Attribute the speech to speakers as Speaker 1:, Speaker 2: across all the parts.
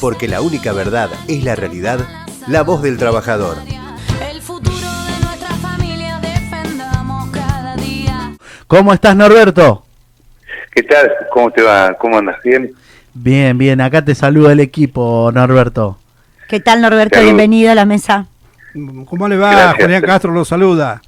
Speaker 1: porque la única verdad es la realidad, la voz del trabajador.
Speaker 2: El futuro de nuestra familia defendamos cada día.
Speaker 3: ¿Cómo estás, Norberto?
Speaker 4: ¿Qué tal? ¿Cómo te va? ¿Cómo andas? ¿Bien?
Speaker 3: Bien, bien, acá te saluda el equipo, Norberto.
Speaker 5: ¿Qué tal, Norberto?
Speaker 4: Salud.
Speaker 5: Bienvenido a la mesa.
Speaker 6: ¿Cómo le va?
Speaker 4: Gracias.
Speaker 6: Julián Castro lo saluda.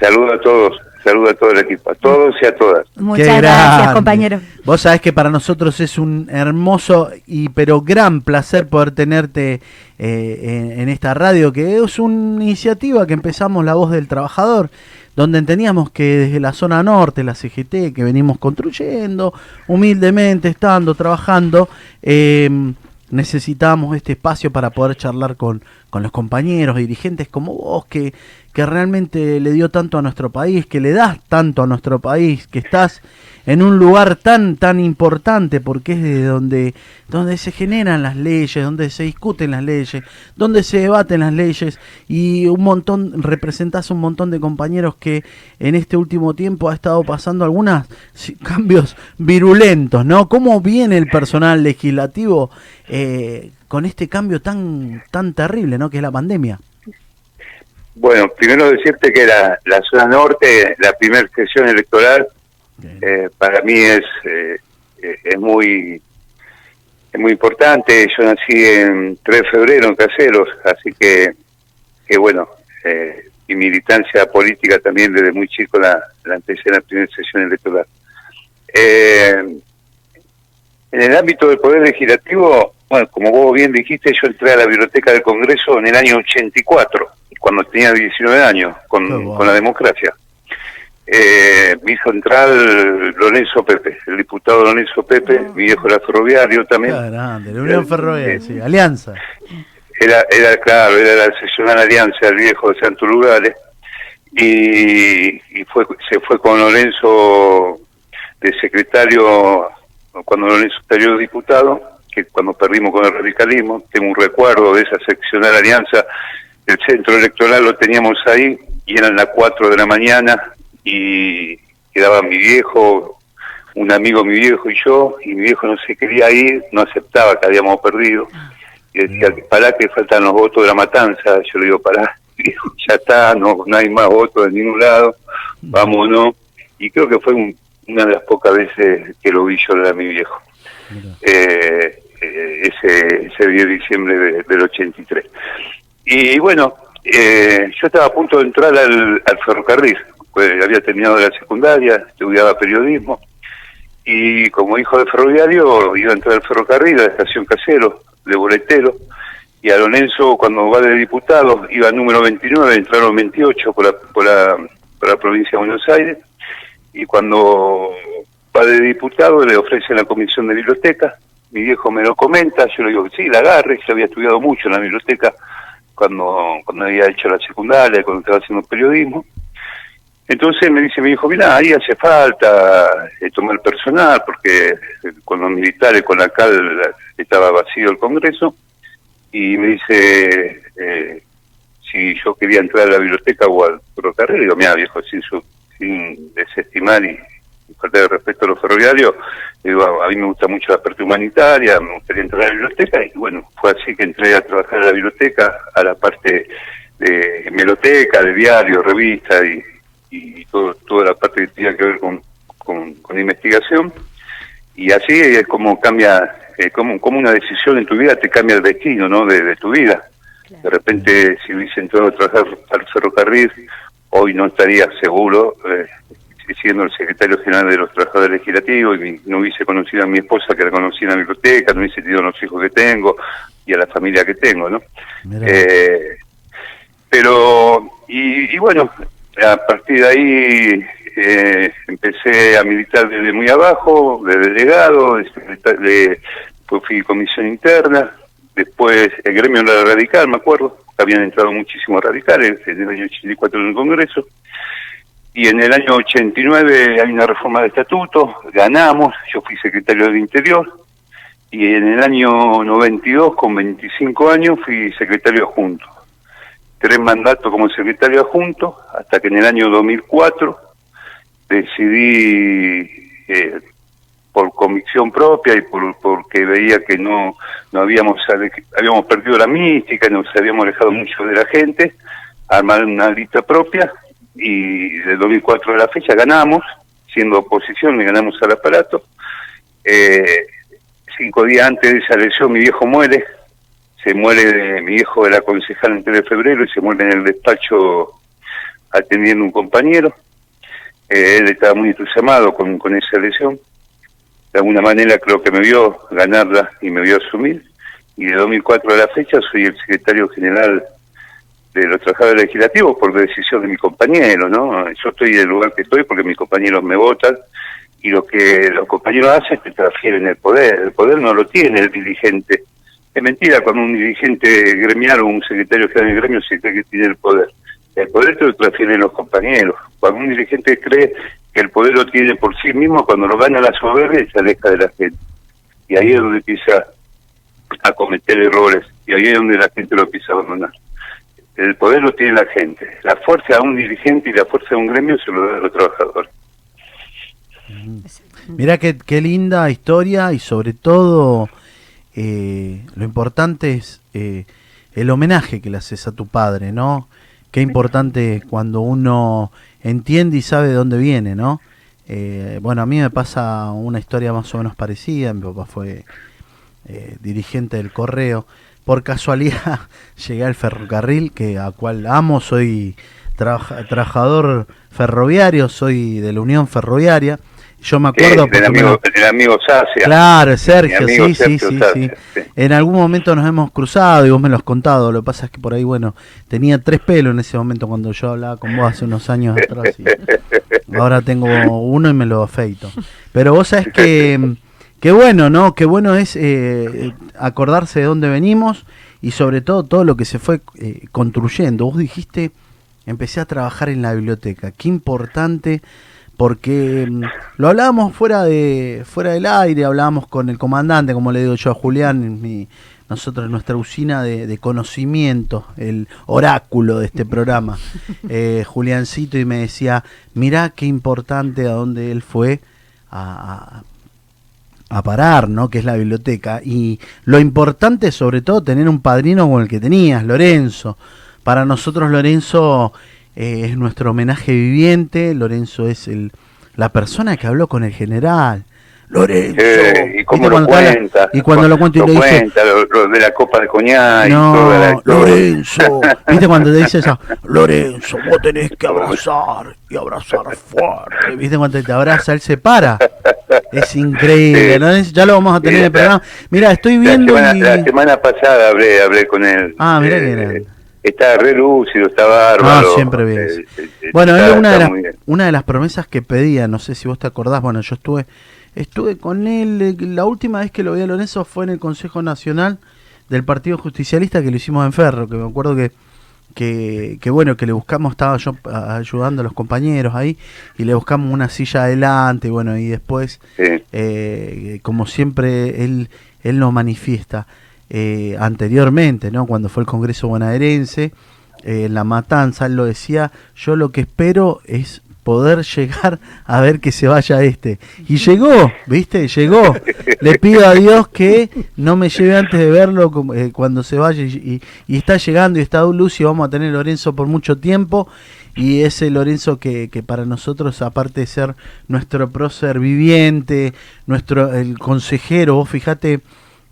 Speaker 4: Saludo a todos, saludo a todo el equipo, a todos y a todas.
Speaker 5: Muchas
Speaker 3: Qué
Speaker 5: gracias,
Speaker 3: grande.
Speaker 5: compañero.
Speaker 3: Vos sabés que para nosotros es un hermoso y pero gran placer poder tenerte eh, en, en esta radio, que es una iniciativa que empezamos La Voz del Trabajador, donde entendíamos que desde la zona norte, la CGT, que venimos construyendo, humildemente estando, trabajando, eh, necesitábamos este espacio para poder charlar con, con los compañeros, dirigentes como vos, que, que realmente le dio tanto a nuestro país, que le das tanto a nuestro país, que estás en un lugar tan tan importante porque es de donde donde se generan las leyes, donde se discuten las leyes, donde se debaten las leyes y un montón representás un montón de compañeros que en este último tiempo ha estado pasando algunos cambios virulentos, ¿no? ¿Cómo viene el personal legislativo eh, con este cambio tan tan terrible, ¿no? Que es la pandemia.
Speaker 4: Bueno, primero decirte que la, la zona norte, la primera sesión electoral, eh, para mí es eh, eh, es muy es muy importante. Yo nací en 3 de febrero en Caseros, así que, que bueno, eh, mi militancia política también desde muy chico la, la empecé en la primera sesión electoral. Eh, en el ámbito del Poder Legislativo, bueno, como vos bien dijiste, yo entré a la Biblioteca del Congreso en el año 84, cuando tenía 19 años, con,
Speaker 3: Qué bueno.
Speaker 4: con la democracia. Eh, me hizo entrar Lorenzo Pepe, el diputado Lorenzo Pepe, mi viejo era ferroviario también.
Speaker 3: Qué grande, la Unión
Speaker 4: Eh,
Speaker 3: Ferroviaria,
Speaker 4: eh,
Speaker 3: sí, Alianza.
Speaker 4: Era, era claro, era la seccional alianza del viejo de Santo Lugares y, y fue, se fue con Lorenzo de secretario cuando Lorenzo salió diputado, que cuando perdimos con el radicalismo, tengo un recuerdo de esa seccional alianza, el centro electoral lo teníamos ahí y eran las 4 de la mañana y quedaba mi viejo, un amigo mi viejo y yo, y mi viejo no se quería ir, no aceptaba que habíamos perdido. Y decía, pará que faltan los votos de la matanza. Yo le digo, pará, viejo, ya está, no, no hay más votos de ningún lado, vámonos. Y creo que fue un- una de las pocas veces que lo vi llorar a mi viejo. Eh, eh, ese, ese 10 de diciembre de- del 83. Y bueno, eh, yo estaba a punto de entrar al, al ferrocarril, pues había terminado la secundaria, estudiaba periodismo, y como hijo de ferroviario iba a entrar al ferrocarril, a la estación Casero, de boletero, y a Lorenzo cuando va de diputado iba número 29, entraron 28 por la, por la, por la provincia de Buenos Aires, y cuando va de diputado le ofrecen la comisión de biblioteca, mi viejo me lo comenta, yo le digo sí, la agarre, yo había estudiado mucho en la biblioteca cuando, cuando había hecho la secundaria, cuando estaba haciendo periodismo. Entonces me dice mi hijo, mira, ahí hace falta eh, tomar personal, porque eh, con los militares, con la CAL, estaba vacío el Congreso, y me dice eh, si yo quería entrar a la biblioteca o al ferrocarril, digo, mira, viejo, sin, su, sin desestimar y, y faltar de respeto a los ferroviarios, digo, a mí me gusta mucho la parte humanitaria, me gustaría entrar a la biblioteca, y bueno, fue así que entré a trabajar a la biblioteca, a la parte de meloteca, de diario, revista y, y todo, toda la parte que tenía que ver con, con, con investigación. Y así es como cambia, eh, como, como una decisión en tu vida te cambia el destino ¿no? de, de tu vida. De repente, si hubiese entrado a trabajar al ferrocarril, hoy no estaría seguro eh, siendo el secretario general de los trabajadores legislativos y no hubiese conocido a mi esposa que la conocí en la biblioteca, no hubiese tenido los hijos que tengo y a la familia que tengo, ¿no? Eh, pero, y, y bueno, a partir de ahí eh, empecé a militar desde muy abajo, de delegado, de, de- fui comisión interna, después el gremio radical, me acuerdo, habían entrado muchísimos radicales en el año 84 en el Congreso, y en el año 89 hay una reforma de estatuto, ganamos, yo fui secretario del Interior, y en el año 92, con 25 años, fui secretario adjunto. Tres mandatos como secretario adjunto, hasta que en el año 2004 decidí eh, propia y por porque veía que no no habíamos habíamos perdido la mística, nos habíamos alejado mucho de la gente, armar una lista propia y del 2004 de la fecha ganamos, siendo oposición, le ganamos al aparato. Eh, cinco días antes de esa elección mi viejo muere, se muere de- mi viejo era concejal en 3 de febrero y se muere en el despacho atendiendo un compañero. Eh, él estaba muy entusiasmado con, con esa elección. De alguna manera creo que me vio ganarla y me vio asumir. Y de 2004 a la fecha soy el secretario general de los trabajadores legislativos por decisión de mi compañero, ¿no? Yo estoy en el lugar que estoy porque mis compañeros me votan y lo que los compañeros hacen es que transfieren el poder. El poder no lo tiene el dirigente. Es mentira cuando un dirigente gremial o un secretario general del gremio se cree que tiene el poder. El poder te lo transfieren los compañeros. Cuando un dirigente cree que el poder lo tiene por sí mismo, cuando lo gana la soberbia, se aleja de la gente. Y ahí es donde empieza a cometer errores. Y ahí es donde la gente lo empieza a abandonar. El poder lo tiene la gente. La fuerza a un dirigente y la fuerza a un gremio se lo da a los trabajadores.
Speaker 3: Mirá qué, qué linda historia y sobre todo eh, lo importante es eh, el homenaje que le haces a tu padre, ¿no? Qué importante cuando uno entiende y sabe de dónde viene, ¿no? Eh, bueno, a mí me pasa una historia más o menos parecida. Mi papá fue eh, dirigente del correo. Por casualidad llegué al ferrocarril, que a cual amo, soy trabaja- trabajador ferroviario, soy de la Unión Ferroviaria. Yo me acuerdo porque
Speaker 4: el, amigo,
Speaker 3: lo-
Speaker 4: el amigo Sacia.
Speaker 3: Claro, Sergio, sí, sí, sí,
Speaker 4: Sacia,
Speaker 3: sí. En algún momento nos hemos cruzado y vos me lo has contado. Lo que pasa es que por ahí, bueno, tenía tres pelos en ese momento cuando yo hablaba con vos hace unos años atrás. y ahora tengo uno y me lo afeito. Pero vos sabés que, que bueno, ¿no? Qué bueno es eh, acordarse de dónde venimos y sobre todo todo lo que se fue eh, construyendo. Vos dijiste, empecé a trabajar en la biblioteca. Qué importante porque mm, lo hablábamos fuera de fuera del aire, hablábamos con el comandante, como le digo yo a Julián, mi- nosotros nuestra usina de, de conocimiento, el oráculo de este programa, eh, Juliancito, y me decía, mirá qué importante a dónde él fue a, a- parar, ¿no? Que es la biblioteca. Y lo importante es sobre todo tener un padrino como el que tenías, Lorenzo. Para nosotros Lorenzo eh, es nuestro homenaje viviente, Lorenzo es el, la persona que habló con el general. Lorenzo.
Speaker 4: Eh, y cómo
Speaker 3: ¿Viste
Speaker 4: lo cuenta.
Speaker 3: y cuando lo cuento y le dice,
Speaker 4: cuenta, lo, lo de la copa de coñac y toda la
Speaker 3: no. Lorenzo. ¿Viste cuando te dice eso? Lorenzo, vos tenés que abrazar y abrazar fuerte. ¿Viste cuando te abraza, él se para? Es increíble.
Speaker 4: Sí.
Speaker 3: Ya lo vamos a tener en el programa. Mira, estoy
Speaker 4: La
Speaker 3: viendo
Speaker 4: semana,
Speaker 3: y...
Speaker 4: la semana pasada hablé, hablé con él. Eh,
Speaker 3: Ah, qué grande.
Speaker 4: Está re lúcido, está bárbaro.
Speaker 3: Ah, siempre bien.
Speaker 4: Eh, eh, eh,
Speaker 3: Bueno,
Speaker 4: está-
Speaker 3: era una de, las, una de las promesas que pedía, no sé si vos te acordás, bueno, yo estuve estuve con él, la última vez que lo vi a Lorenzo fue en el Consejo Nacional del Partido Justicialista que lo hicimos en Ferro, que me acuerdo que, que, que bueno, que le buscamos, estaba yo a- ayudando a los compañeros ahí, y le buscamos una silla adelante, y bueno, y después,
Speaker 4: Sí.
Speaker 3: eh, como siempre, él, él lo manifiesta eh, anteriormente, ¿no? Cuando fue el Congreso bonaerense, eh, en la matanza, él lo decía, yo lo que espero es poder llegar a ver que se vaya este. Y llegó, ¿viste? Llegó. Le pido a Dios que no me lleve antes de verlo eh, cuando se vaya y, está llegando y está Lucio, vamos a tener Lorenzo por mucho tiempo y ese Lorenzo que, que para nosotros, aparte de ser nuestro prócer viviente, nuestro el consejero, vos fíjate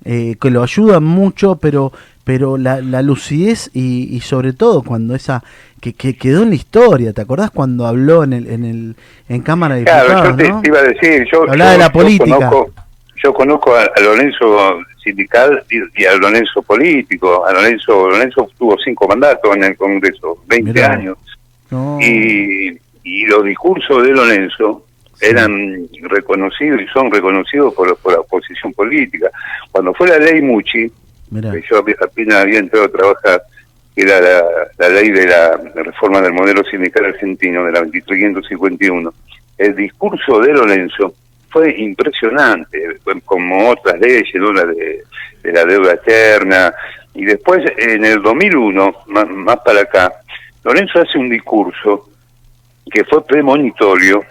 Speaker 3: eh, que lo ayudan mucho, pero pero la, la lucidez y, y sobre todo cuando esa que, que quedó en la historia, ¿te acordás cuando habló en el en el en Cámara de
Speaker 4: Claro,
Speaker 3: Diputados,
Speaker 4: yo te,
Speaker 3: no?
Speaker 4: te iba a decir, yo,
Speaker 3: Hablaba
Speaker 4: yo-
Speaker 3: de la
Speaker 4: yo
Speaker 3: política.
Speaker 4: conozco, yo conozco a, a Lorenzo sindical y, y a Lorenzo político. A Lorenzo, Lorenzo tuvo cinco mandatos en el Congreso, 20
Speaker 3: Mirá.
Speaker 4: años.
Speaker 3: No.
Speaker 4: Y, y los discursos de Lorenzo. Eran reconocidos y son reconocidos por, por la oposición política. Cuando fue la ley Muchi,
Speaker 3: Mirá.
Speaker 4: que yo apenas había entrado a trabajar, que era la, la ley de la reforma del modelo sindical argentino, de la 2351, el discurso de Lorenzo fue impresionante, fue como otras leyes, ¿no? la de, de la deuda eterna, y después en el 2001, más, más para acá, Lorenzo hace un discurso que fue premonitorio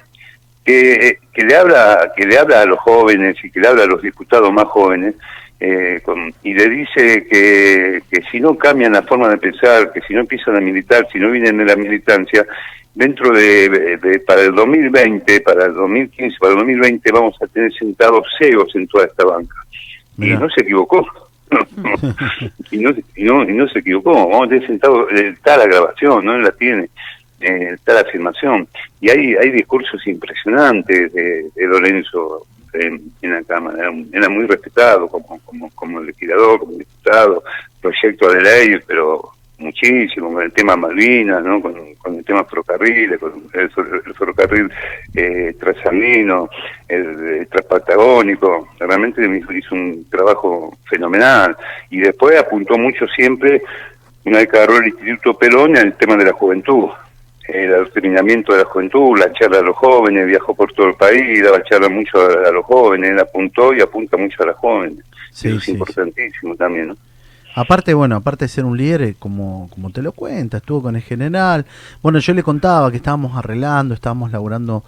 Speaker 4: que, que le habla que le habla a los jóvenes y que le habla a los diputados más jóvenes eh, con- y le dice que, que si no cambian la forma de pensar, que si no empiezan a militar, si no vienen de la militancia, dentro de, de- para el 2020, para el 2015, para el 2020 vamos a tener sentados CEOs en toda esta banca. Y no se equivocó. y, no, y, no, y no se equivocó. Vamos a tener sentado, eh, está la grabación, no la tiene, eh, la afirmación. Y hay, hay discursos impresionantes de, Lorenzo en, la Cámara. Era, era muy respetado como, como, como legislador, como diputado, proyecto de ley, pero muchísimo, con el tema Malvinas, ¿no? con, con el tema ferrocarriles, con el, fer- el ferrocarril eh, trasandino, el, el transpatagónico, realmente hizo un trabajo fenomenal y después apuntó mucho siempre, una vez que agarró el Instituto Perón, al tema de la juventud, el adoctrinamiento de la juventud, la charla a los jóvenes, viajó por todo el país, daba charla mucho a, a los jóvenes, él apuntó y apunta mucho a los jóvenes.
Speaker 3: Sí,
Speaker 4: Eso es
Speaker 3: sí,
Speaker 4: importantísimo también, ¿no?
Speaker 3: Aparte, bueno, aparte de ser un líder, eh, como, como te lo cuenta, estuvo con el general. Bueno, yo le contaba que estábamos arreglando, estábamos laburando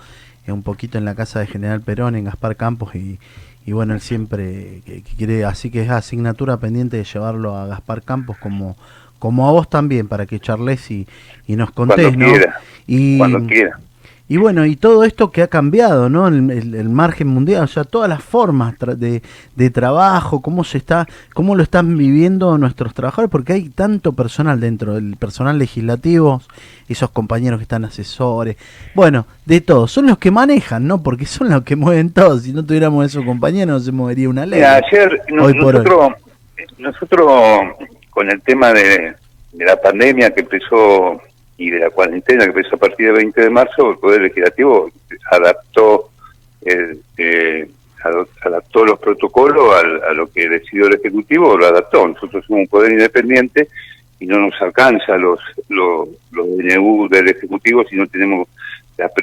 Speaker 3: eh, un poquito en la casa de General Perón, en Gaspar Campos, y, y bueno, él siempre que, que quiere, así que es asignatura pendiente de llevarlo a Gaspar Campos como, como a vos también, para que charles y, y nos contés,
Speaker 4: Cuando
Speaker 3: ¿no?
Speaker 4: quiera,
Speaker 3: y,
Speaker 4: cuando quiera.
Speaker 3: y bueno, y todo esto que ha cambiado, ¿no? El, el- el margen mundial, o sea, todas las formas tra- de, de trabajo, cómo se está, cómo lo están viviendo nuestros trabajadores, porque hay tanto personal dentro del personal legislativo, esos compañeros que están asesores, bueno, de todo, son los que manejan, ¿no? Porque son los que mueven todo. Si no tuviéramos esos compañeros, no se movería una ley.
Speaker 4: Mira, ayer no-
Speaker 3: Hoy por hoy.
Speaker 4: nosotros, nosotros con el tema de, de la pandemia que empezó y de la cuarentena que empezó a partir del 20 de marzo, el Poder Legislativo adaptó el, eh, ado- adaptó los protocolos al- a, lo que decidió el Ejecutivo, lo adaptó. Nosotros somos un poder independiente y no nos alcanza los, los, los DNU del Ejecutivo si no tenemos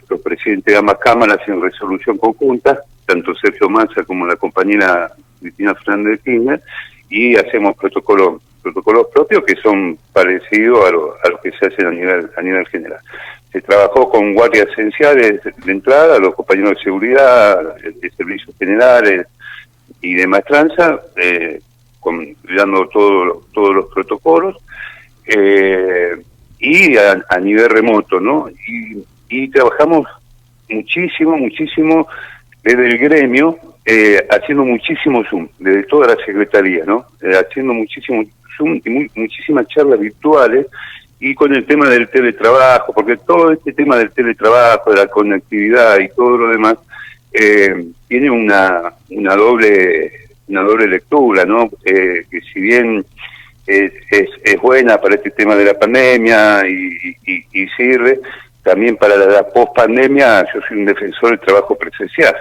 Speaker 4: los presidentes de ambas cámaras en resolución conjunta, tanto Sergio Massa como la compañera Cristina Fernández de Kirchner, y hacemos protocolos protocolos propios que son parecidos a, lo- a los que se hacen a nivel a nivel general. Se trabajó con guardias esenciales de entrada, los compañeros de seguridad, de, servicios generales y de maestranza, eh, con, todo- todos los protocolos, eh, y a, a nivel remoto, ¿no? Y, y trabajamos muchísimo, muchísimo desde el gremio, eh, haciendo muchísimo Zoom, desde toda la Secretaría, ¿no? Eh, haciendo muchísimo Muchísimas charlas virtuales y con el tema del teletrabajo, porque todo este tema del teletrabajo, de la conectividad y todo lo demás, eh, tiene una, una doble una doble lectura, ¿no? Eh, que si bien es, es, es buena para este tema de la pandemia y, y- y sirve, también para la, la post-pandemia yo soy un defensor del trabajo presencial,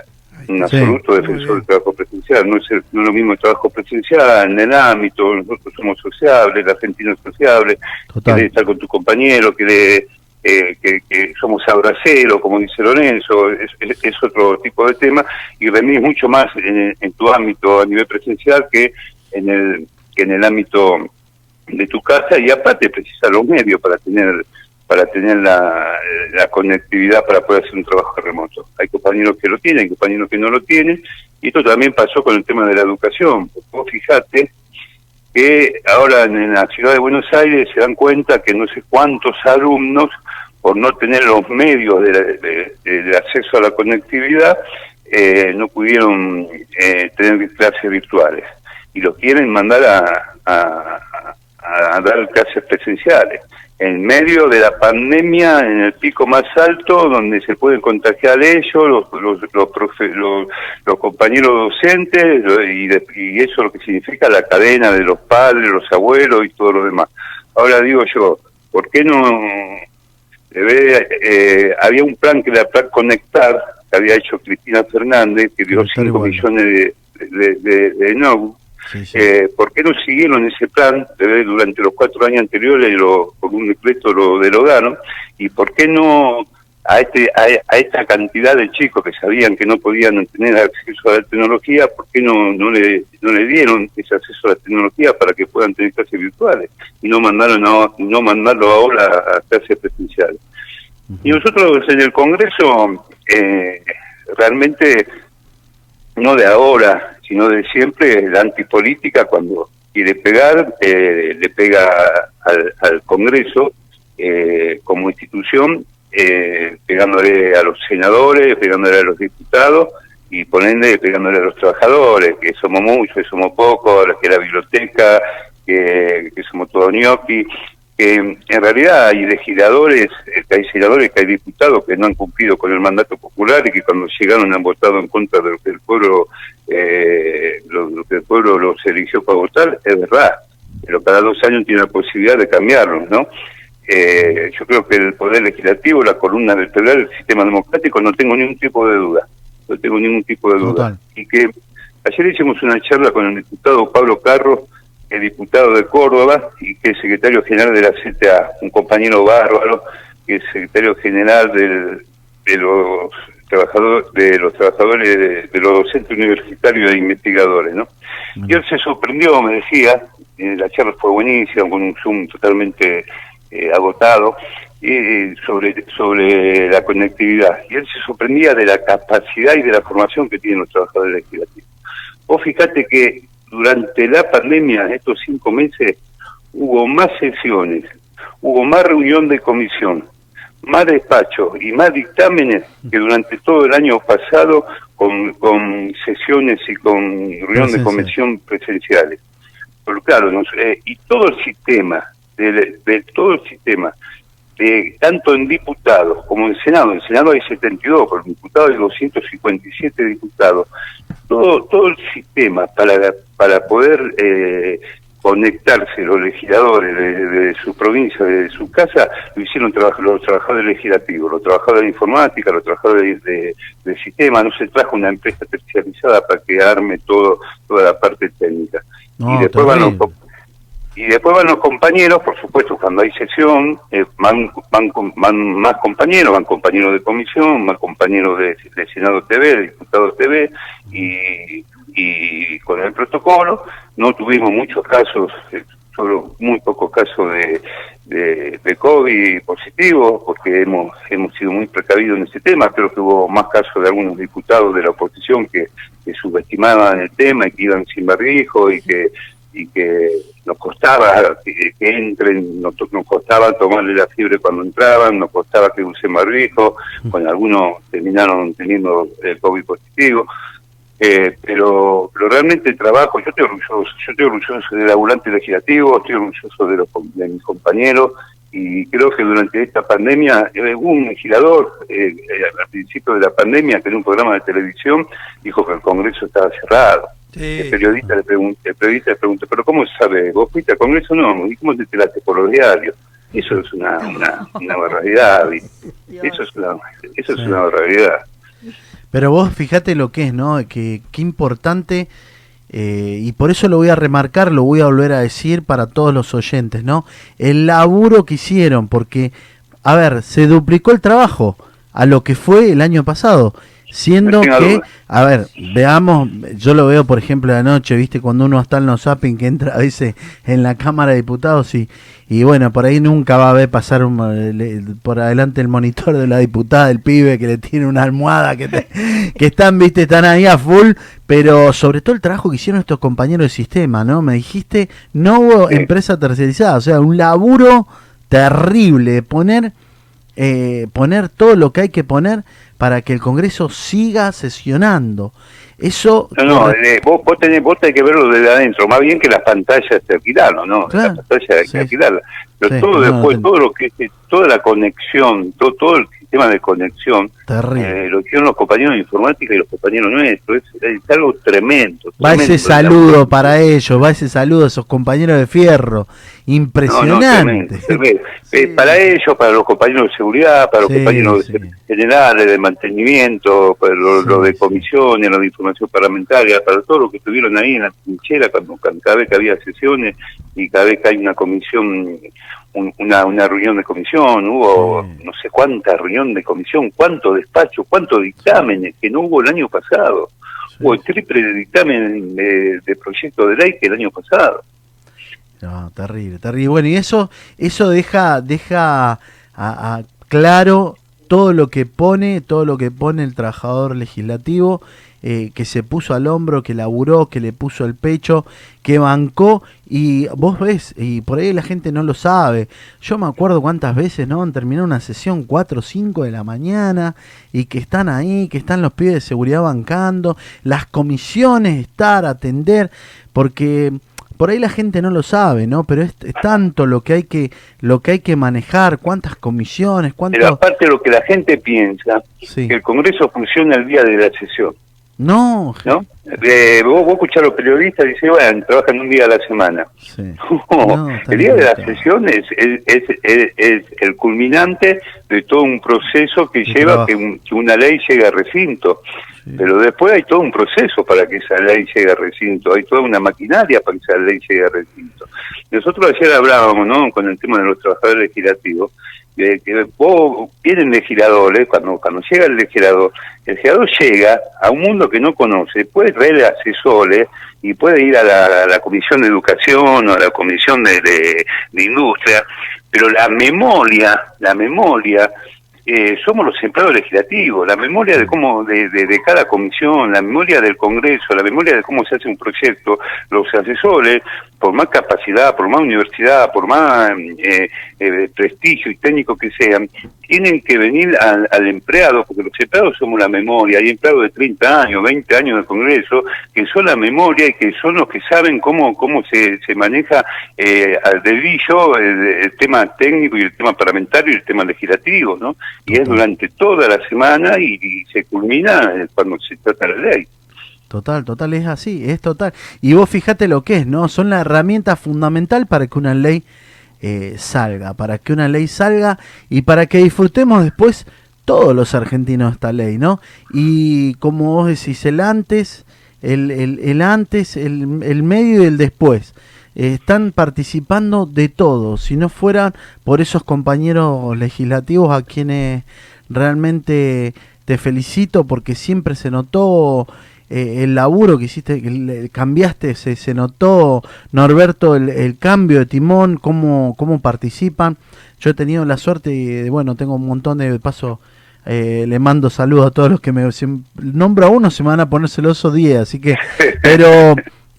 Speaker 4: un
Speaker 3: Sí.
Speaker 4: absoluto defensor del trabajo presencial. No es, el- no es lo mismo el trabajo presencial en el ámbito, nosotros somos sociables, el argentino es sociable,
Speaker 3: Total.
Speaker 4: quiere estar con tu compañero, quiere eh, que, que somos abraceros, como dice Lorenzo, es, es- es otro tipo de tema, y remís mucho más en, en tu ámbito a nivel presencial que en el que en el ámbito de tu casa y aparte precisas los medios para tener para tener la, conectividad para poder hacer un trabajo remoto. Hay compañeros que lo tienen, hay compañeros que no lo tienen, y esto también pasó con el tema de la educación. Vos fijate que ahora en la ciudad de Buenos Aires se dan cuenta que no sé cuántos alumnos, por no tener los medios de, de- acceso a la conectividad, eh, no pudieron eh, tener clases virtuales. Y los quieren mandar a- a- a dar clases presenciales. En medio de la pandemia, en el pico más alto, donde se pueden contagiar ellos, los, los, los, profe- los, los compañeros docentes, y, de- y eso lo que significa la cadena de los padres, los abuelos y todo lo demás. Ahora digo yo, ¿por qué no debe, eh, había un plan que era plan Conectar, que había hecho Cristina Fernández, que dio
Speaker 3: Conectar
Speaker 4: 5
Speaker 3: igual.
Speaker 4: millones de, de, de, de NOW.
Speaker 3: Sí, sí.
Speaker 4: Eh, ¿Por qué no siguieron ese plan durante los cuatro años anteriores? Lo, por un decreto lo derogaron. ¿Y por qué no a, este, a, a esta cantidad de chicos que sabían que no podían tener acceso a la tecnología, por qué no, no, le, no le dieron ese acceso a la tecnología para que puedan tener clases virtuales y no mandaron a- no mandarlo ahora a clases presenciales? Y nosotros en el Congreso, eh, realmente, no de ahora, sino de siempre, la antipolítica cuando quiere pegar, eh, le pega al, al Congreso eh, como institución, eh, pegándole a los senadores, pegándole a los diputados y poniéndole pegándole a los trabajadores, que somos muchos, que somos pocos, que la biblioteca, que, que somos todos ñoqui, que en realidad hay legisladores, eh, que hay senadores, que hay diputados que no han cumplido con el mandato popular y que cuando llegaron han votado en contra de lo que el pueblo, eh, lo, lo que el pueblo los eligió para votar, es verdad, pero cada dos años tiene la posibilidad de cambiarlo, ¿no? Eh, yo creo que el Poder Legislativo, la columna vertebral del sistema democrático, no tengo ningún tipo de duda, no tengo ningún tipo de duda.
Speaker 3: Total.
Speaker 4: Y que ayer hicimos una charla con el diputado Pablo Carro, el diputado de Córdoba y que es secretario general de la CTA, un compañero bárbaro, que es secretario general del- de los trabajadores de los trabajadores de, los docentes universitarios e investigadores, ¿no? Y él se sorprendió, me decía, la charla fue buenísima, con un Zoom totalmente eh, agotado, eh, sobre, sobre la conectividad. Y él se sorprendía de la capacidad y de la formación que tienen los trabajadores legislativos. Vos fíjate que durante la pandemia, estos cinco meses, hubo más sesiones, hubo más reunión de comisión, más despachos y más dictámenes que durante todo el año pasado con, con sesiones y con reunión de comisión presenciales. Pero claro, nos- eh, y todo el sistema, de, de todo el sistema, de, tanto en diputados como en Senado, en Senado hay 72, pero en diputados hay 257 diputados, todo, todo el sistema para, para poder eh, conectarse los legisladores de, de su provincia, de su casa, lo hicieron traba- los trabajadores legislativos, los trabajadores de informática, los trabajadores de, de- sistema, no se trajo una empresa terciarizada para que arme todo toda la parte técnica.
Speaker 3: No,
Speaker 4: y después van los, y después van los compañeros, por supuesto, cuando hay sesión, eh, van, van, van más compañeros, van compañeros de comisión, más compañeros de, Senado TV, de Diputados TV, y, con el protocolo no tuvimos muchos casos, eh, solo muy pocos casos de, de, COVID positivos, porque hemos, hemos sido muy precavidos en ese tema. Creo que hubo más casos de algunos diputados de la oposición que, que subestimaban el tema y que iban sin barbijo y que y que nos costaba que, que entren, nos, nos costaba tomarle la fiebre cuando entraban, nos costaba que usen barbijo, con algunos terminaron teniendo el COVID positivo. Eh, pero, pero realmente el trabajo, yo estoy orgulloso, yo estoy orgulloso del labulante legislativo, estoy orgulloso de, los, de mis compañeros y creo que durante esta pandemia eh, un legislador eh, eh, al principio de la pandemia que en un programa de televisión dijo que el Congreso estaba cerrado. El periodista le pregunta, el periodista le pregunta, pero ¿cómo sabe? ¿Vos fuiste al Congreso? No, ¿y cómo te enteraste por los diarios? Eso es una, una, una barbaridad, eso es una, eso es una barbaridad.
Speaker 3: Pero vos fíjate lo que es, ¿no? Que qué importante, eh, y por eso lo voy a remarcar, lo voy a volver a decir para todos los oyentes, ¿no? El laburo que hicieron, porque, a ver, se duplicó el trabajo a lo que fue el año pasado. Siendo
Speaker 4: No
Speaker 3: que,
Speaker 4: duda.
Speaker 3: a ver, veamos, yo lo veo por ejemplo de noche, viste, cuando uno está en los zapping que entra a veces en la Cámara de Diputados y, y bueno, por ahí nunca va a ver pasar un, eh, le- por adelante el monitor de la diputada, el pibe que le tiene una almohada, que, te- que están, viste, están ahí a full, pero sobre todo el trabajo que hicieron estos compañeros de sistema, ¿no? Me dijiste, no hubo
Speaker 4: Sí.
Speaker 3: empresa tercerizada, o sea, un laburo terrible de poner eh, poner todo lo que hay que poner para que el Congreso siga sesionando. Eso
Speaker 4: No, no, eh, vos, vos, tenés, vos tenés que verlo desde adentro, más bien que las pantallas te alquilaron, ¿no?
Speaker 3: Claro.
Speaker 4: Las pantallas hay
Speaker 3: Sí.
Speaker 4: que alquilarlas. Pero
Speaker 3: Sí,
Speaker 4: todo
Speaker 3: no,
Speaker 4: después,
Speaker 3: no,
Speaker 4: todo lo que es, toda la conexión, todo, todo el sistema de conexión,
Speaker 3: terrible.
Speaker 4: eh, lo hicieron los compañeros de informática y los compañeros nuestros, es, es algo tremendo.
Speaker 3: va
Speaker 4: tremendo.
Speaker 3: ese saludo para ellos, va ese saludo a esos compañeros de fierro.
Speaker 4: No, no,
Speaker 3: Impresionante.
Speaker 4: tremendo, tremendo.
Speaker 3: Sí.
Speaker 4: Eh, para ellos, para los compañeros de seguridad, para los
Speaker 3: Sí,
Speaker 4: compañeros
Speaker 3: sí.
Speaker 4: generales de mantenimiento, para lo,
Speaker 3: Sí,
Speaker 4: lo de comisiones, lo de información parlamentaria, para todo lo que estuvieron ahí en la trinchera cuando- cada vez que había sesiones y cada vez que hay una comisión, un- una, una reunión de comisión, hubo
Speaker 3: Sí.
Speaker 4: no sé cuánta reunión de comisión, cuántos despachos, cuántos dictámenes que no hubo el año pasado. Hubo el triple dictamen de, de proyecto de ley que el año pasado.
Speaker 3: No, terrible, terrible. Bueno, y eso, eso deja, deja a, a claro todo lo que pone, todo lo que pone el trabajador legislativo, eh, que se puso al hombro, que laburó, que le puso el pecho, que bancó, y vos ves, y por ahí la gente no lo sabe. Yo me acuerdo cuántas veces, ¿no? Han terminado una sesión 4 o 5 de la mañana, y que están ahí, que están los pibes de seguridad bancando, las comisiones, estar, atender, porque por ahí la gente no lo sabe, ¿no? Pero es, es tanto lo que hay que lo que hay que manejar, cuántas comisiones,
Speaker 4: Pero
Speaker 3: cuánto
Speaker 4: aparte lo que la gente piensa,
Speaker 3: Sí.
Speaker 4: que el Congreso funciona el día de la sesión,
Speaker 3: No,
Speaker 4: ¿no? Eh, vos, vos escuchás a los periodistas y dices, bueno, trabajan un día a la semana.
Speaker 3: sí.
Speaker 4: No,
Speaker 3: No, está
Speaker 4: el día de la sesión es, es, es- es- es el culminante de todo un proceso que lleva que, un- que una ley llegue a recinto.
Speaker 3: Sí.
Speaker 4: Pero después hay todo un proceso para que esa ley llegue a recinto, hay toda una maquinaria para que esa ley llegue a recinto. Nosotros ayer hablábamos, ¿no?, con el tema de los trabajadores legislativos, que vos vienen legisladores, cuando, cuando llega el legislador, el legislador llega a un mundo que no conoce, puede traer asesores y puede ir a la, a la Comisión de Educación o a la Comisión de, de- de Industria, pero la memoria, la memoria eh, somos los empleados legislativos, la memoria de cómo de, de- de cada comisión, la memoria del Congreso, la memoria de cómo se hace un proyecto, los asesores, por más capacidad, por más universidad, por más eh, eh, prestigio y técnico que sean, tienen que venir al, al empleado, porque los empleados somos la memoria, hay empleados de 30 años, 20 años del Congreso, que son la memoria y que son los que saben cómo, cómo se, se maneja eh, al dedillo el, el tema técnico y el tema parlamentario y el tema legislativo, ¿no? Y es durante toda la semana y, y se culmina cuando se trata la ley.
Speaker 3: Total, total, es así, es total. Y vos fíjate lo que es, ¿no? Son la herramienta fundamental para que una ley eh, salga, para que una ley salga y para que disfrutemos después todos los argentinos esta ley, ¿no? Y como vos decís, el antes, el, el, el antes, el, el medio y el después. eh, están participando de todo. Si no fueran por esos compañeros legislativos a quienes realmente te felicito porque siempre se notó eh, el laburo que hiciste, que cambiaste, se, se notó, Norberto, el, el cambio de timón, cómo, cómo participan. Yo he tenido la suerte y, de, bueno, tengo un montón de paso. eh, le mando saludos a todos los que me si nombro a uno se me van a poner celosos 10 así que pero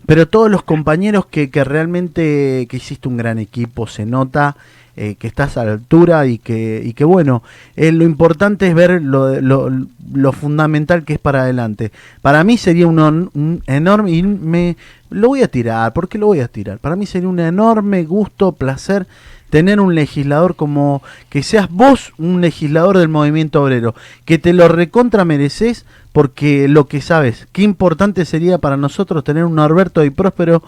Speaker 3: pero todos los compañeros que, que realmente que hiciste un gran equipo se nota eh, que estás a la altura y que, y que bueno, eh, lo importante es ver lo, lo, lo fundamental que es para adelante. Para mí sería un, enorme, y lo voy a tirar, ¿por qué lo voy a tirar? Para mí sería un enorme gusto, placer tener un legislador como que seas vos un legislador del movimiento obrero, que te lo recontra mereces porque lo que sabes, qué importante sería para nosotros tener un Norberto y Próspero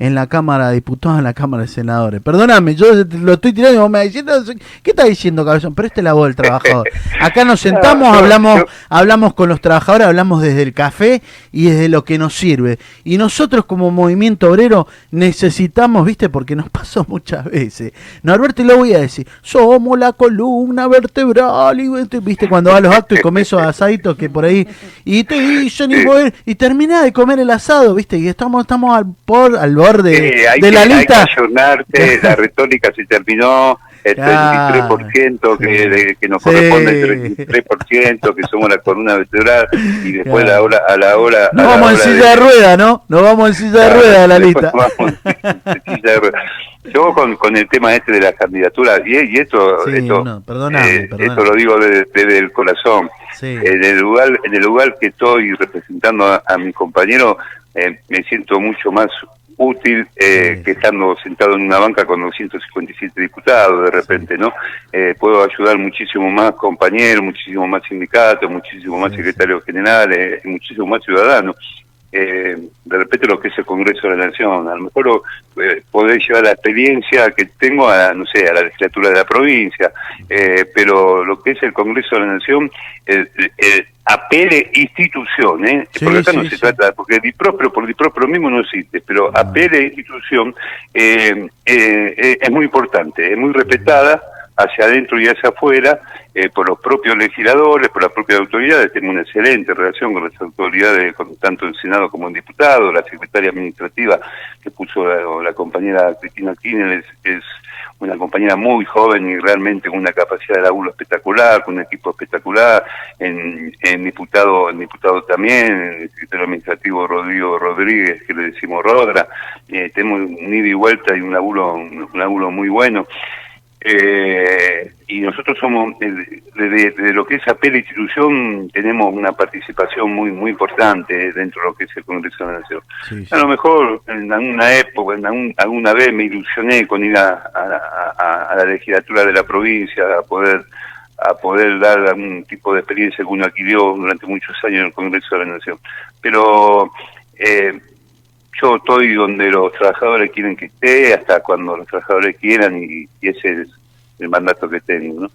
Speaker 3: en la Cámara de Diputados, en la Cámara de Senadores. Perdóname, yo lo estoy tirando y vos me sé, ¿qué estás diciendo, cabezón? Pero este es la voz del trabajador. Acá nos sentamos, hablamos, hablamos con los trabajadores, hablamos desde el café y desde lo que nos sirve. Y nosotros como movimiento obrero necesitamos, viste, porque nos pasó muchas veces. Norberto, y lo voy a decir, somos la columna vertebral, y viste, cuando va a los actos y comes esos asaditos que por ahí, y te dicen, y, y terminás de comer el asado, viste, y estamos, estamos al, por, al borde
Speaker 4: Eh, hay,
Speaker 3: de
Speaker 4: que,
Speaker 3: la
Speaker 4: hay que
Speaker 3: lista.
Speaker 4: la retórica se terminó, el
Speaker 3: Claro.
Speaker 4: 33% que, de- que nos
Speaker 3: Sí.
Speaker 4: corresponde el 33%, que somos la columna vertebral, y después
Speaker 3: Claro.
Speaker 4: la hora, a la hora...
Speaker 3: Nos vamos en silla de rueda, ¿no? Nos vamos en silla de rueda a la lista.
Speaker 4: vamos en silla de rueda. Yo con, con el tema este de las candidaturas, y, y esto,
Speaker 3: Sí,
Speaker 4: esto,
Speaker 3: no, perdóname,
Speaker 4: eh,
Speaker 3: perdóname.
Speaker 4: esto lo digo desde, desde el corazón.
Speaker 3: Sí.
Speaker 4: En el lugar, en el lugar que estoy representando a, a mi compañero, eh, me siento mucho más útil eh,
Speaker 3: Sí.
Speaker 4: que estando sentado en una banca con 257 diputados de repente, ¿no? Eh, puedo ayudar muchísimo más compañeros, muchísimo más sindicatos, muchísimo más
Speaker 3: Sí,
Speaker 4: secretarios generales, muchísimo más ciudadanos. Eh, de repente lo que es el Congreso de la Nación, a lo mejor eh, poder llevar la experiencia que tengo a, no sé, a la legislatura de la provincia, eh, pero lo que es el Congreso de la Nación, el apele institución, ¿eh?
Speaker 3: Sí,
Speaker 4: porque acá no
Speaker 3: sí,
Speaker 4: se
Speaker 3: sí.
Speaker 4: trata, porque dipróspero por dipróspero mismo no existe, pero
Speaker 3: Ah.
Speaker 4: apele institución eh, eh, eh, es muy importante, es muy respetada hacia adentro y hacia afuera eh, por los propios legisladores, por las propias autoridades. Tengo una excelente relación con las autoridades, con, tanto en Senado como en diputado. La secretaria administrativa que puso la, la compañera Cristina Kirchner es, es una compañera muy joven y realmente con una capacidad de laburo espectacular, con un equipo espectacular, en, en diputado, en diputado también, en el secretario administrativo Rodrigo Rodríguez, que le decimos Rodra, eh, tenemos un ida y vuelta y un laburo, un laburo muy bueno. Eh, y nosotros somos, de, lo que es APE la institución, tenemos una participación muy muy importante dentro de lo que es el Congreso de la Nación.
Speaker 3: Sí, sí.
Speaker 4: A lo mejor en alguna época, en algún- alguna vez me ilusioné con ir a, a- a- a la legislatura de la provincia, a poder a poder dar algún tipo de experiencia que uno adquirió durante muchos años en el Congreso de la Nación. Pero eh, yo estoy donde los trabajadores quieren que esté, hasta cuando los trabajadores quieran, y, ese es el mandato que tengo, ¿no?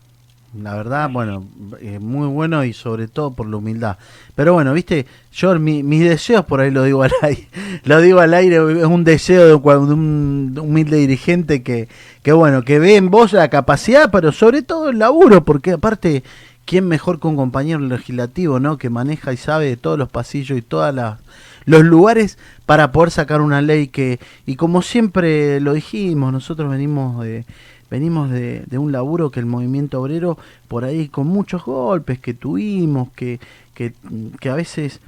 Speaker 3: La verdad, bueno, eh, muy bueno y sobre todo por la humildad. Pero bueno, viste, yo mi- mis deseos, por ahí lo digo al aire, lo digo al aire, es un deseo de, de un humilde dirigente que, que bueno, que ve en vos la capacidad, pero sobre todo el laburo, porque aparte, ¿quién mejor que un compañero legislativo, no? Que maneja y sabe de todos los pasillos y todas las los lugares para poder sacar una ley que y como siempre lo dijimos nosotros venimos de venimos de, un laburo que el movimiento obrero por ahí con muchos golpes que tuvimos que que, que a veces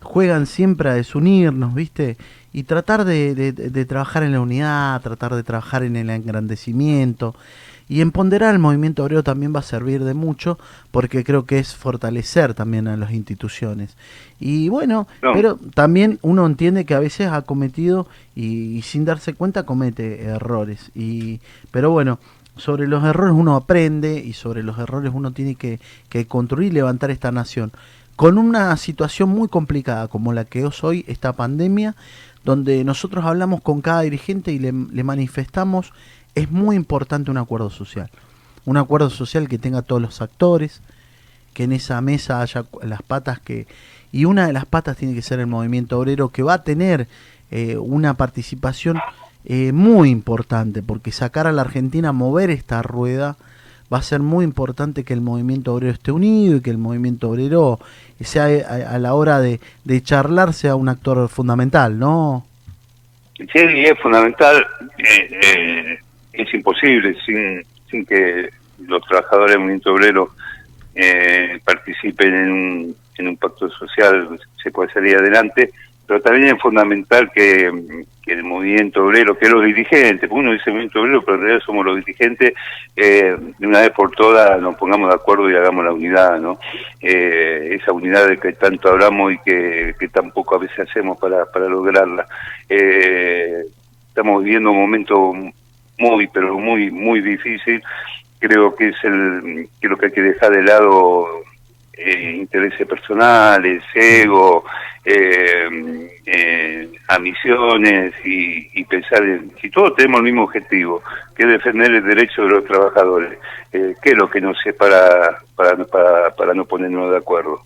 Speaker 3: juegan siempre a desunirnos viste y tratar de- de trabajar en la unidad tratar de trabajar en el engrandecimiento y empoderar el movimiento obrero también va a servir de mucho porque creo que es fortalecer también a las instituciones. Y bueno,
Speaker 4: No.
Speaker 3: pero también uno entiende que a veces ha cometido y, y sin darse cuenta comete errores. Y, pero bueno, sobre los errores uno aprende y sobre los errores uno tiene que, que construir y levantar esta nación. Con una situación muy complicada como la que es hoy, esta pandemia, donde nosotros hablamos con cada dirigente y le, le manifestamos, es muy importante un acuerdo social. Un acuerdo social que tenga todos los actores, que en esa mesa haya las patas que... Y una de las patas tiene que ser el movimiento obrero, que va a tener eh, una participación eh, muy importante, porque sacar a la Argentina mover esta rueda va a ser muy importante que el movimiento obrero esté unido y que el movimiento obrero sea eh, a, a la hora de, de charlar sea un actor fundamental, ¿no?
Speaker 4: Sí, es fundamental, eh, eh, es imposible sin, sin que los trabajadores del movimiento obrero eh, participen en un, en un pacto social, se puede salir adelante, pero también es fundamental que, que el movimiento obrero, que los dirigentes, uno dice movimiento obrero, pero en realidad somos los dirigentes, eh, de una vez por todas nos pongamos de acuerdo y hagamos la unidad, ¿no? Eh, esa unidad de que tanto hablamos y que, que tampoco a veces hacemos para, para lograrla. Eh, estamos viviendo un momento muy, pero muy, muy difícil. Creo que es el, creo que hay que dejar de lado eh, intereses personales, ego, eh, eh, ambiciones y, y pensar en, si todos tenemos el mismo objetivo, que es defender el derecho de los trabajadores, eh, ¿qué es lo que nos separa para, para, para no ponernos de acuerdo?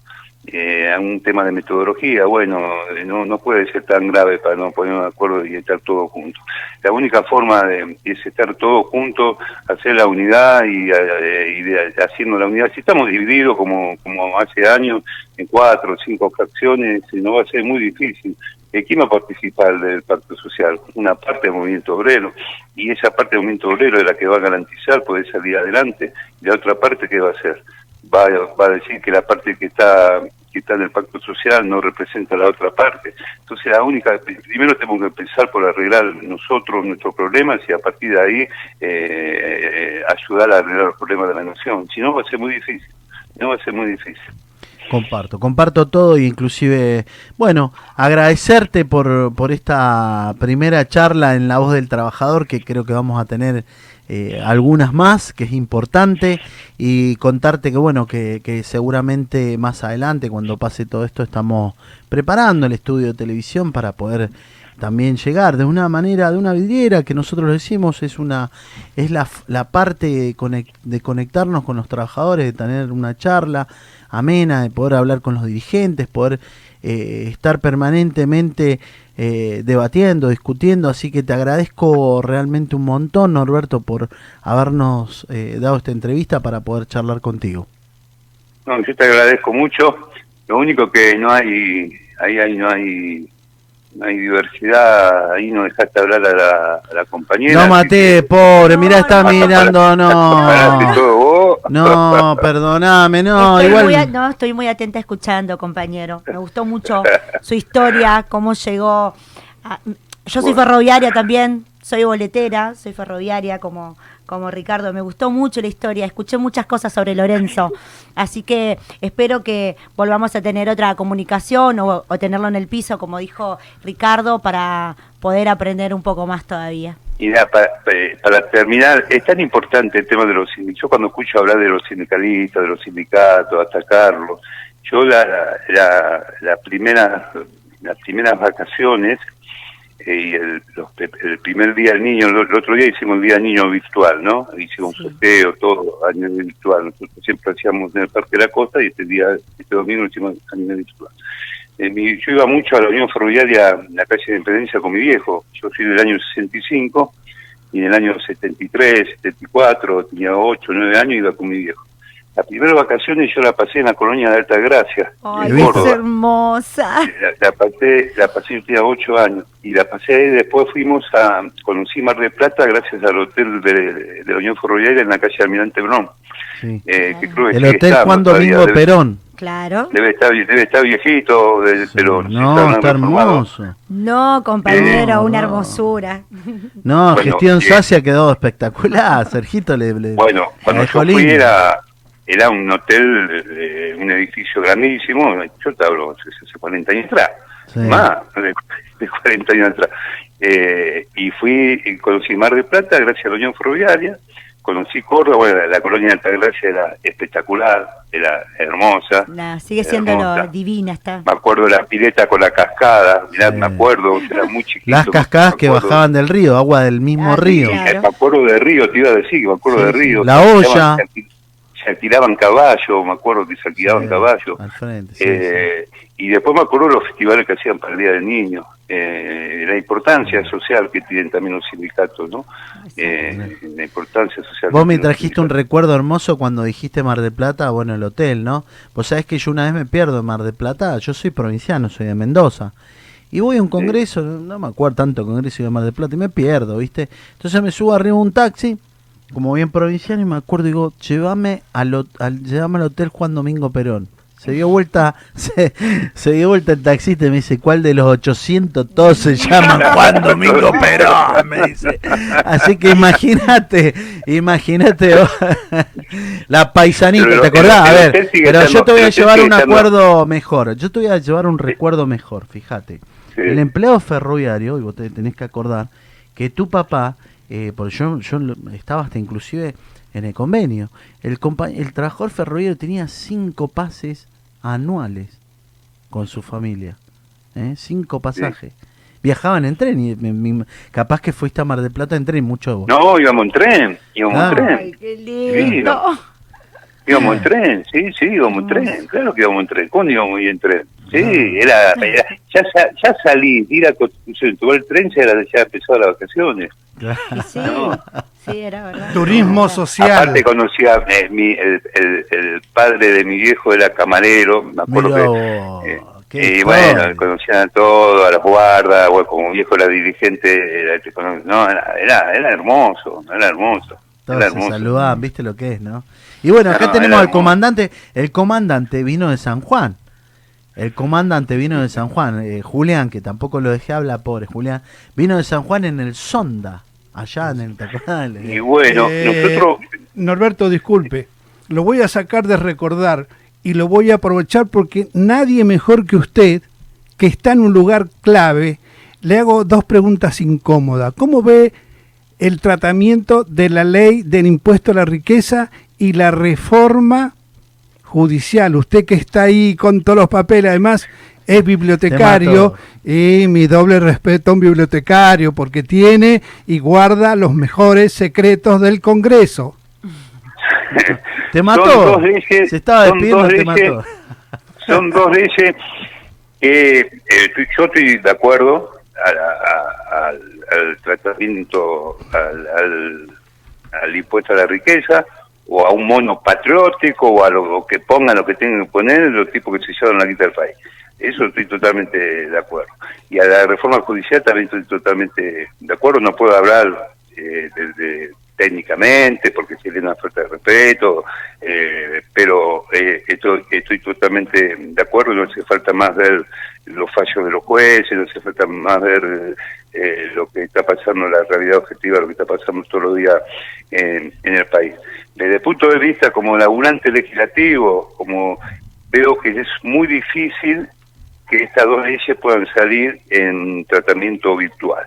Speaker 4: Eh, a un tema de metodología, bueno, eh, no, no puede ser tan grave para no ponernos de acuerdo y estar todos juntos. La única forma de, es estar todos juntos, hacer la unidad y, eh, haciendo la unidad. Si estamos divididos como, como hace años en cuatro o cinco fracciones, eh, no va a ser muy difícil. ¿Quién va a participar del pacto social? Una parte del movimiento obrero, y esa parte del movimiento obrero es la que va a garantizar poder salir adelante, y la otra parte, ¿qué va a hacer? Va, va a decir que la parte que está que está en el pacto social no representa la otra parte. Entonces, la única, primero tenemos que empezar por arreglar nosotros nuestros problemas y a partir de ahí eh, ayudar a arreglar los problemas de la nación. Si no, va a ser muy difícil. No va a ser muy difícil.
Speaker 3: Comparto, comparto todo e inclusive, bueno, agradecerte por, por esta primera charla en La Voz del Trabajador, que creo que vamos a tener eh, algunas más, que es importante, y contarte que, bueno, que, seguramente más adelante, cuando pase todo esto, estamos preparando el estudio de televisión para poder también llegar de una manera, de una vidriera que nosotros decimos es una es la, la parte de, conec- de conectarnos con los trabajadores, de tener una charla amena, de poder hablar con los dirigentes, poder eh, estar permanentemente eh, debatiendo, discutiendo, así que te agradezco realmente un montón, Norberto, por habernos eh, dado esta entrevista para poder charlar contigo.
Speaker 4: No, yo te agradezco mucho. Lo único que no hay, ahí, ahí no hay no hay diversidad, ahí no dejaste hablar a la, a la compañera.
Speaker 3: No maté,
Speaker 4: que-
Speaker 3: pobre, mirá, está mirando, no. No, perdoname, no,
Speaker 5: estoy, muy, a-
Speaker 3: igual.
Speaker 5: no, estoy muy atenta escuchando, compañero. Me gustó mucho su historia, cómo llegó. a- yo soy ferroviaria también, soy boletera, soy ferroviaria como, como Ricardo. Me gustó mucho la historia, escuché muchas cosas sobre Lorenzo. Así que espero que volvamos a tener otra comunicación o, o tenerlo en el piso, como dijo Ricardo, para poder aprender un poco más todavía.
Speaker 4: Y para, para- terminar, es tan importante el tema de los sindicatos. Yo cuando escucho hablar de los sindicalistas, de los sindicatos, atacarlos, yo la, la, la primera, las primeras vacaciones y el, los- el primer día del niño, el, otro día hicimos el día del niño virtual, ¿no? Hicimos un sorteo, todo a nivel virtual. Nosotros siempre hacíamos en el Parque de la Costa y este día, este domingo lo hicimos a nivel virtual. Eh, mi- yo iba mucho a la Unión Ferroviaria en la calle de Independencia con mi viejo. Yo soy del año 65 y en el año 73, 74, tenía 8, 9 años, iba con mi viejo. Las primeras vacaciones yo la pasé en la colonia de Alta Gracia,
Speaker 5: Ay,
Speaker 4: en
Speaker 5: es hermosa.
Speaker 4: La, la pasé, la pasé, yo tenía 8 años, y la pasé ahí, después fuimos a, conocí Mar de Plata gracias al hotel de, de la Unión Ferroviaria en la calle Almirante Brón,
Speaker 3: Sí.
Speaker 4: eh, que creo que
Speaker 3: El hotel
Speaker 4: estando
Speaker 3: Juan
Speaker 4: todavía,
Speaker 3: Domingo
Speaker 4: debe-
Speaker 3: Perón.
Speaker 5: Claro.
Speaker 4: Debe estar, debe estar viejito, de-
Speaker 3: Sí,
Speaker 4: pero
Speaker 3: No, está hermoso.
Speaker 5: No, compañero, una
Speaker 3: no.
Speaker 5: hermosura.
Speaker 3: No,
Speaker 4: Bueno,
Speaker 3: gestión
Speaker 4: eh,
Speaker 3: Sacia quedó espectacular. Sergito le. le-
Speaker 4: Bueno, cuando yo fui era, era un hotel, eh, un edificio grandísimo, yo te hablo hace hace 40 años atrás,
Speaker 3: Sí.
Speaker 4: más de, de 40 años atrás. Eh, y fui, y conocí Mar de Plata gracias a la Unión Ferroviaria, conocí Córdoba, bueno, la, la colonia de Altagracia era espectacular, era hermosa.
Speaker 5: Nah, sigue siendo lo
Speaker 4: Hermosa.
Speaker 5: divina está.
Speaker 4: Me acuerdo de la pileta con la cascada, mirá,
Speaker 3: Sí.
Speaker 4: me acuerdo, era muy chiquito.
Speaker 3: Las cascadas que bajaban del río, agua del mismo
Speaker 5: Ah,
Speaker 3: río.
Speaker 5: claro.
Speaker 4: Eh, Me acuerdo de Río, te iba a decir, que me acuerdo
Speaker 3: Sí,
Speaker 4: de
Speaker 3: sí.
Speaker 4: Río.
Speaker 3: La olla.
Speaker 4: Se, alquilaban caballos, me acuerdo que se alquilaban
Speaker 3: Sí,
Speaker 4: caballos.
Speaker 3: Al frente, sí,
Speaker 4: Eh, Y después me acuerdo los festivales que hacían para el Día del Niño, eh, la importancia social que tienen también los sindicatos, ¿no? Eh, la importancia social.
Speaker 3: Vos me trajiste un recuerdo hermoso cuando dijiste Mar de Plata, bueno, el hotel, ¿no? Vos sabés que yo una vez me pierdo en Mar de Plata, yo soy provinciano, soy de Mendoza. Y voy a un congreso, no me acuerdo tanto congreso de Mar de Plata, y me pierdo, ¿viste? Entonces me subo arriba un taxi, como bien provinciano, y me acuerdo, digo, llévame al, al, llévame al hotel Juan Domingo Perón. Se dio vuelta, se, se dio vuelta el taxista y me dice, ¿cuál de los 800 todos se llaman Juan Domingo Perón? Me dice. Así que imagínate, imagínate la paisanita, ¿te acordás? A ver, pero yo te voy a llevar un acuerdo mejor, yo te voy a llevar un recuerdo mejor, fíjate. El empleado ferroviario, y vos te tenés que acordar, que tu papá, eh, porque yo, yo estaba hasta inclusive en el convenio, el, el trabajador ferroviario tenía cinco pases anuales con su familia, ¿eh? cinco pasajes. Viajaban en tren y me- me- capaz que fuiste a Mar del Plata en tren, mucho vos.
Speaker 4: No, íbamos en tren, íbamos
Speaker 3: Claro.
Speaker 4: en
Speaker 5: Ay,
Speaker 4: tren.
Speaker 5: qué
Speaker 4: Sí,
Speaker 5: lindo.
Speaker 4: no. Íbamos en tren, sí, sí, íbamos en tren, claro que íbamos en tren. ¿Cuándo íbamos en tren? Sí, era, era- ya, ya salí, ir a Constitución, tomar el tren, ya, era, ya empezó las vacaciones.
Speaker 5: Sí,
Speaker 4: No.
Speaker 5: sí, era verdad.
Speaker 6: Turismo social.
Speaker 4: Aparte conocía, eh, mi, el, el, el padre de mi viejo era camarero, me acuerdo que... eh,
Speaker 3: qué
Speaker 4: y bueno, conocían a todos, a los guardas, bueno, como mi viejo era dirigente, era, no, era, era, era hermoso, era hermoso.
Speaker 3: Todos
Speaker 4: Era
Speaker 3: se
Speaker 4: hermoso.
Speaker 3: saludaban, viste lo que es, ¿no? Y bueno, acá
Speaker 4: No,
Speaker 3: tenemos al comandante. El comandante vino de San Juan. El comandante vino de San Juan. eh, Julián, que tampoco lo dejé hablar, pobre Julián. Vino de San Juan en el Sonda. Allá en el. ¿te acordás?
Speaker 4: Y bueno,
Speaker 6: Eh,
Speaker 4: nosotros
Speaker 6: Norberto, disculpe, lo voy a sacar de recordar y lo voy a aprovechar porque nadie mejor que usted, que está en un lugar clave, le hago dos preguntas incómodas. ¿Cómo ve el tratamiento de la ley del impuesto a la riqueza y la reforma judicial? Usted que está ahí con todos los papeles, además es bibliotecario y mi doble respeto a un bibliotecario porque tiene y guarda los mejores secretos del Congreso.
Speaker 3: Te mató.
Speaker 4: Son dos leyes-
Speaker 3: Se estaba
Speaker 4: son
Speaker 3: despidiendo,
Speaker 4: dos
Speaker 3: te
Speaker 4: leyes-
Speaker 3: mató.
Speaker 4: son dos leyes que eh, estoy- yo estoy de acuerdo a- a- al, al tratamiento, al, al, al impuesto a la riqueza, o a un mono patriótico, o a lo, que pongan lo que tengan que poner los tipos que se llevan la guita del país. Eso estoy totalmente de acuerdo. Y a la reforma judicial también estoy totalmente de acuerdo. No puedo hablar eh, desde técnicamente porque sería una falta de respeto, eh, pero eh, esto, estoy totalmente de acuerdo. No hace falta más ver los fallos de los jueces, no hace falta más ver eh, lo que está pasando, la realidad objetiva, lo que está pasando todos los días en, en el país. Desde el punto de vista como laburante legislativo, como veo que es muy difícil que estas dos leyes puedan salir en tratamiento virtual.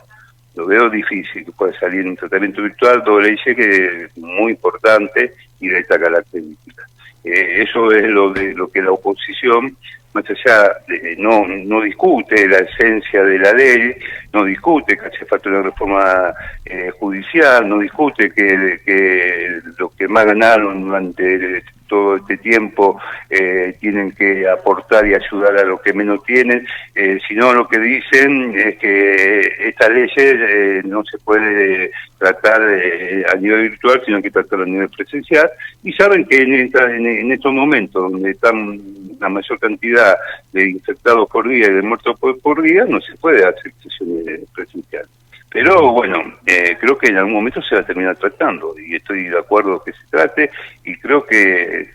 Speaker 4: Lo veo difícil que pueda salir en tratamiento virtual, dos leyes que es muy importante y de esta característica. Eh, eso es lo de lo que la oposición más allá no no discute la esencia de la ley, no discute que hace falta una reforma eh, judicial, no discute que, que los que más ganaron durante todo este tiempo eh, tienen que aportar y ayudar a los que menos tienen, eh, sino lo que dicen es que esta ley eh, no se puede tratar eh, a nivel virtual, sino que tratar a nivel presencial, y saben que en estos momentos donde están la mayor cantidad de infectados por día y de muertos por, por día, no se puede hacer sesiones presenciales. Pero bueno, eh, creo que en algún momento se va a terminar tratando y estoy de acuerdo que se trate y creo que,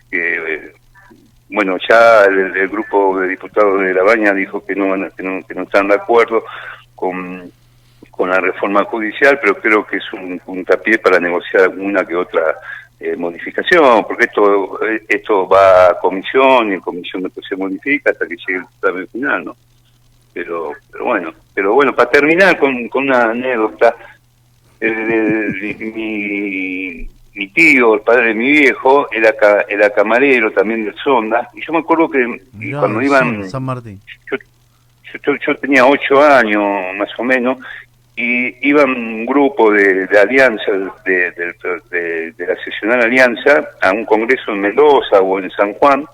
Speaker 4: bueno, ya el, el grupo de diputados de La Baña dijo que no, van que no, que no están de acuerdo con, con la reforma judicial, pero creo que es un puntapié para negociar alguna que otra eh, modificación, porque esto eh, esto va a comisión y en comisión después se modifica hasta que llegue el dictamen final, ¿no? Pero pero bueno pero bueno para terminar con, con una anécdota eh, mi, mi, mi tío el padre de mi viejo era ca- era camarero también del Sonda y yo me acuerdo que
Speaker 3: Mirá,
Speaker 4: cuando
Speaker 3: sí,
Speaker 4: iban
Speaker 3: San Martín.
Speaker 4: yo, yo, yo tenía ocho años más o menos y iban un grupo de, de alianza de, de, de- de la seccional alianza a un congreso en Mendoza o en San Juan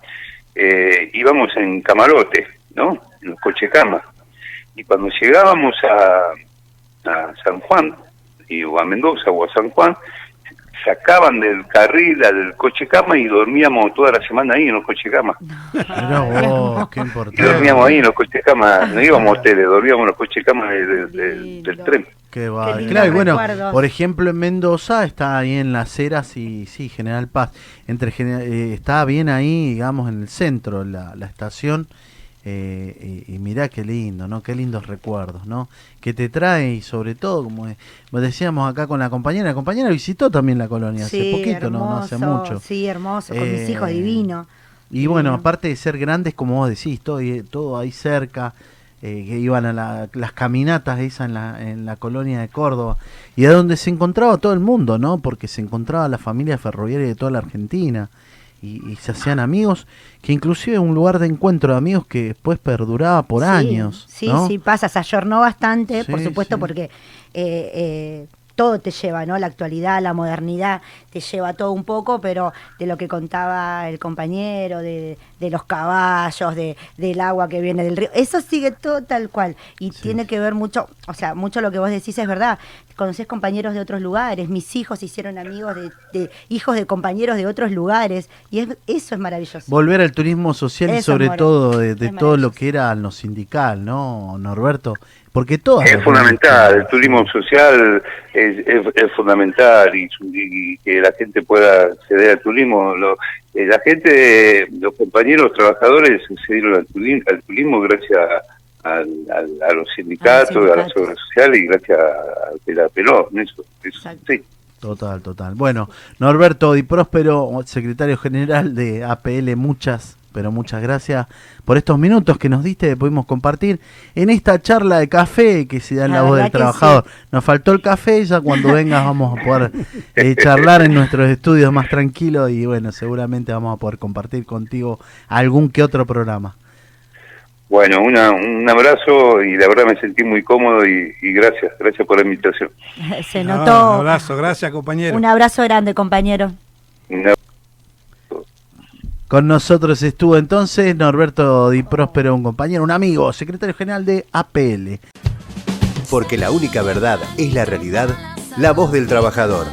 Speaker 4: eh, íbamos en camarote no en coche cama y cuando llegábamos a, a San Juan y, o a Mendoza o a San Juan sacaban del carril al coche cama y dormíamos toda la semana ahí en los coche cama
Speaker 3: vos, qué
Speaker 4: y
Speaker 3: importante.
Speaker 4: dormíamos ahí en los coches cama, no íbamos a hoteles, dormíamos en los coches cama de- de- del tren.
Speaker 3: Qué va.
Speaker 5: lindos
Speaker 3: Claro, y bueno,
Speaker 5: recuerdos.
Speaker 3: por ejemplo, en Mendoza está ahí en Las Heras y sí, General Paz. Entre eh, está bien ahí, digamos, en el centro, la, la estación. Eh, y, y mirá qué lindo, ¿no? Qué lindos recuerdos, ¿no? Que te trae y sobre todo, como, eh, decíamos acá con la compañera, la compañera visitó también la colonia hace poquito, ¿no? No hace mucho.
Speaker 5: Sí, hermoso, con mis
Speaker 3: Eh,
Speaker 5: hijos divino.
Speaker 3: Y bueno, aparte de ser grandes, como vos decís, todo, ahí- todo ahí cerca, eh, que iban a la- las caminatas esas en la, en la colonia de Córdoba, y a donde se encontraba todo el mundo, ¿no? Porque se encontraba la familia ferroviaria de toda la Argentina, y, y se hacían amigos, que inclusive un lugar de encuentro de amigos que después perduraba por
Speaker 5: Sí,
Speaker 3: años.
Speaker 5: Sí,
Speaker 3: ¿no?
Speaker 5: sí, pasa, se ayornó bastante, por supuesto,
Speaker 3: sí.
Speaker 5: porque eh, eh, todo te lleva, ¿no? La actualidad, la modernidad, te lleva todo un poco, pero de lo que contaba el compañero, de, de los caballos, de, del agua que viene del río, eso sigue todo tal cual. Y tiene que ver mucho, o sea, mucho lo que vos decís es verdad. Conocés compañeros de otros lugares, mis hijos se hicieron amigos de, de hijos de compañeros de otros lugares, y es, eso es maravilloso.
Speaker 3: Volver al turismo social y sobre
Speaker 5: More.
Speaker 3: todo de, todo lo que era lo sindical, ¿no, Norberto? Porque todo
Speaker 4: Es fundamental, el turismo social es, es, es fundamental y, su- y que la gente pueda acceder al turismo. Lo- eh, la gente, los compañeros trabajadores accedieron al turismo, al turismo gracias al- al- a los sindicatos, a, la
Speaker 5: sindicatos.
Speaker 4: seguridad social y gracias a que la peló. Eso, eso, sí.
Speaker 3: Total, total. Bueno, Norberto Di Próspero, secretario general de APL, muchas, pero muchas gracias por estos minutos que nos diste, que pudimos compartir en esta charla de café que se da en la,
Speaker 5: La
Speaker 3: voz del trabajador. Nos faltó el café, ya cuando vengas vamos a poder eh, charlar en nuestros estudios más tranquilos y bueno, seguramente vamos a poder compartir contigo algún que otro programa.
Speaker 4: Bueno, una, un abrazo y la verdad me sentí muy cómodo y, y gracias, gracias por la invitación.
Speaker 5: se
Speaker 6: No,
Speaker 5: notó.
Speaker 6: un abrazo, gracias compañero.
Speaker 5: Un abrazo grande, compañero.
Speaker 4: Una-
Speaker 3: Con nosotros estuvo entonces Norberto Di Próspero, un compañero, un amigo, secretario general de APL.
Speaker 1: Porque la única verdad es la realidad, la voz del trabajador.